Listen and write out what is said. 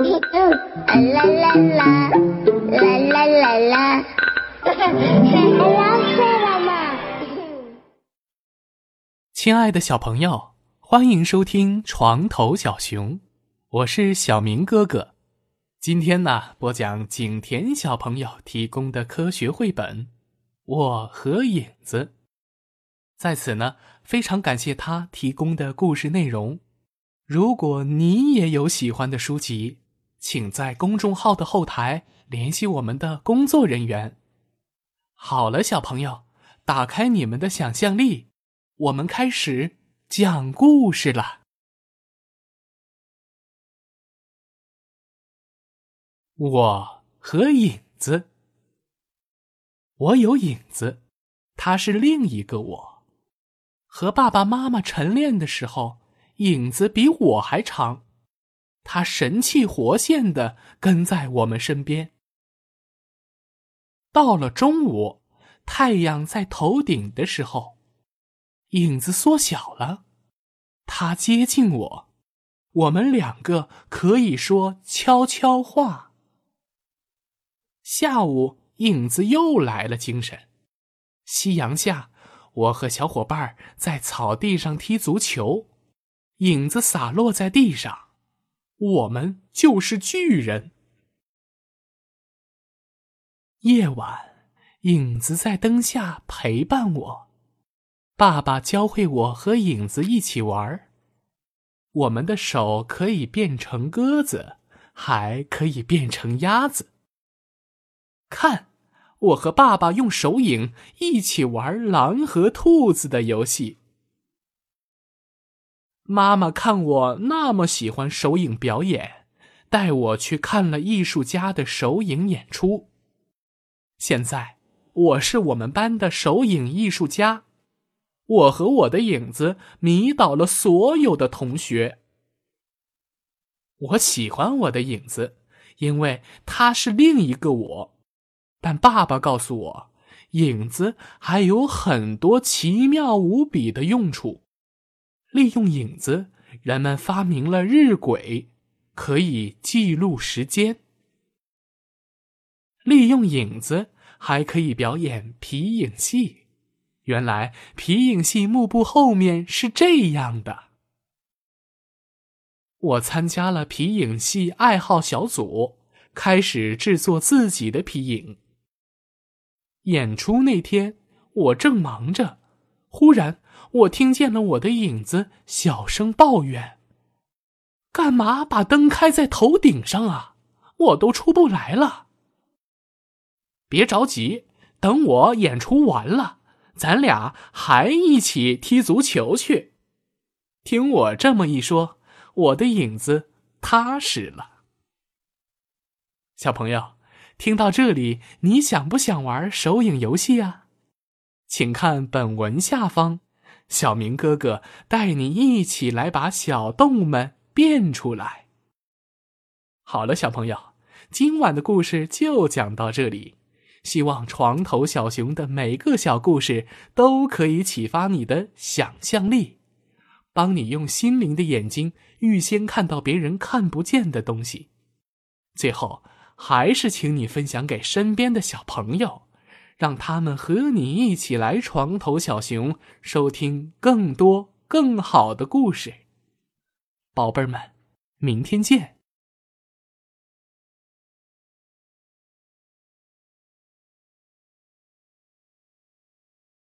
啦啦啦，啦啦啦啦，老师了嘛？亲爱的小朋友，欢迎收听床头小熊，我是小明哥哥。今天呢，播讲景田小朋友提供的科学绘本《我和影子》。在此呢，非常感谢他提供的故事内容。如果你也有喜欢的书籍，请在公众号的后台联系我们的工作人员。好了，小朋友，打开你们的想象力，我们开始讲故事了。我和影子，我有影子，他是另一个我。和爸爸妈妈晨练的时候，影子比我还长。他神气活现的跟在我们身边。到了中午，太阳在头顶的时候，影子缩小了，他接近我，我们两个可以说悄悄话。下午，影子又来了精神。夕阳下，我和小伙伴在草地上踢足球，影子洒落在地上。我们就是巨人。夜晚，影子在灯下陪伴我。爸爸教会我和影子一起玩儿。我们的手可以变成鸽子，还可以变成鸭子。看，我和爸爸用手影一起玩狼和兔子的游戏。妈妈看我那么喜欢手影表演，带我去看了艺术家的手影演出。现在我是我们班的手影艺术家，我和我的影子迷倒了所有的同学。我喜欢我的影子，因为他是另一个我。但爸爸告诉我，影子还有很多奇妙无比的用处。利用影子，人们发明了日晷，可以记录时间。利用影子，还可以表演皮影戏。原来皮影戏幕布后面是这样的。我参加了皮影戏爱好小组，开始制作自己的皮影。演出那天，我正忙着，忽然。我听见了我的影子小声抱怨：“干嘛把灯开在头顶上啊？我都出不来了。”别着急，等我演出完了，咱俩还一起踢足球去。听我这么一说，我的影子踏实了。小朋友，听到这里，你想不想玩手影游戏啊？请看本文下方。小明哥哥带你一起来把小动物们变出来。好了，小朋友，今晚的故事就讲到这里。希望床头小熊的每个小故事都可以启发你的想象力，帮你用心灵的眼睛预先看到别人看不见的东西。最后，还是请你分享给身边的小朋友。让他们和你一起来床头小熊，收听更多更好的故事。宝贝儿们，明天见。